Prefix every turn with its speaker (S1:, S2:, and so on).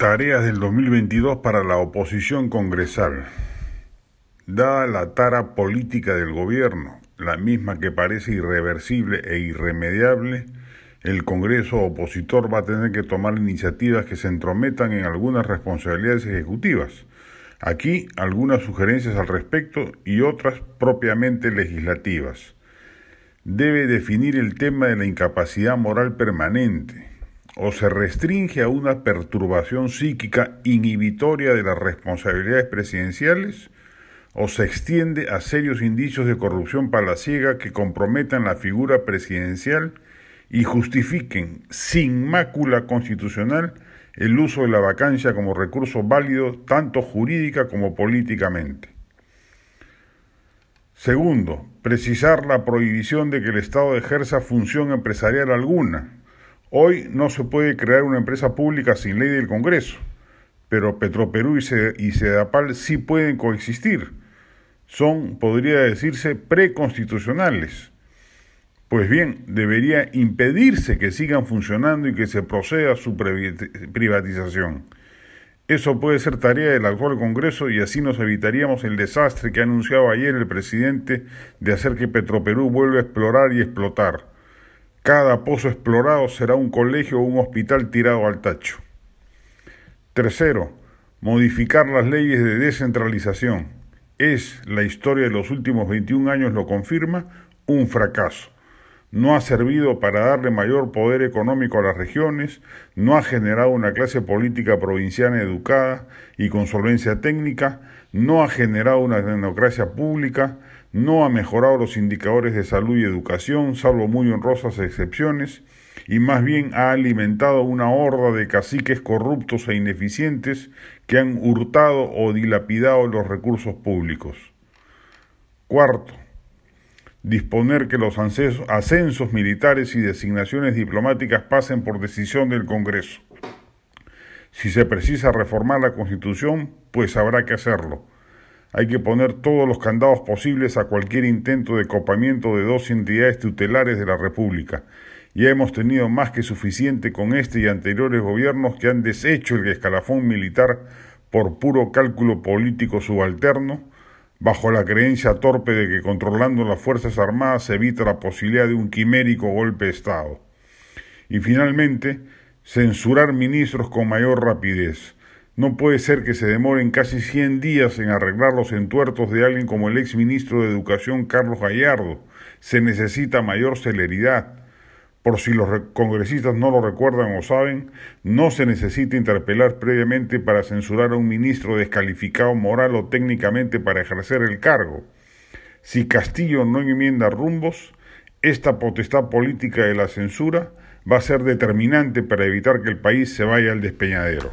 S1: Tareas del 2022 para la oposición congresal. Dada la tara política del gobierno, la misma que parece irreversible e irremediable, el Congreso opositor va a tener que tomar iniciativas que se entrometan en algunas responsabilidades ejecutivas. Aquí algunas sugerencias al respecto y otras propiamente legislativas. Debe definir el tema de la incapacidad moral permanente o se restringe a una perturbación psíquica inhibitoria de las responsabilidades presidenciales, o se extiende a serios indicios de corrupción palaciega que comprometan la figura presidencial y justifiquen sin mácula constitucional el uso de la vacancia como recurso válido tanto jurídica como políticamente. Segundo, precisar la prohibición de que el Estado ejerza función empresarial alguna, Hoy no se puede crear una empresa pública sin ley del Congreso, pero Petroperú y Sedapal sí pueden coexistir. Son, podría decirse, preconstitucionales. Pues bien, debería impedirse que sigan funcionando y que se proceda a su privatización. Eso puede ser tarea del actual Congreso y así nos evitaríamos el desastre que ha anunciado ayer el presidente de hacer que Petroperú vuelva a explorar y explotar. Cada pozo explorado será un colegio o un hospital tirado al tacho. Tercero, modificar las leyes de descentralización. Es, la historia de los últimos 21 años lo confirma, un fracaso. No ha servido para darle mayor poder económico a las regiones, no ha generado una clase política provinciana educada y con solvencia técnica, no ha generado una democracia pública, no ha mejorado los indicadores de salud y educación, salvo muy honrosas excepciones, y más bien ha alimentado una horda de caciques corruptos e ineficientes que han hurtado o dilapidado los recursos públicos. Cuarto, disponer que los ascensos militares y designaciones diplomáticas pasen por decisión del Congreso. Si se precisa reformar la Constitución, pues habrá que hacerlo hay que poner todos los candados posibles a cualquier intento de copamiento de dos entidades tutelares de la República. Ya hemos tenido más que suficiente con este y anteriores gobiernos que han deshecho el escalafón militar por puro cálculo político subalterno, bajo la creencia torpe de que controlando las Fuerzas Armadas se evita la posibilidad de un quimérico golpe de Estado. Y finalmente, censurar ministros con mayor rapidez no puede ser que se demoren casi 100 días en arreglar los entuertos de alguien como el ex ministro de Educación Carlos Gallardo. Se necesita mayor celeridad. Por si los congresistas no lo recuerdan o saben, no se necesita interpelar previamente para censurar a un ministro descalificado moral o técnicamente para ejercer el cargo. Si Castillo no enmienda rumbos, esta potestad política de la censura va a ser determinante para evitar que el país se vaya al despeñadero.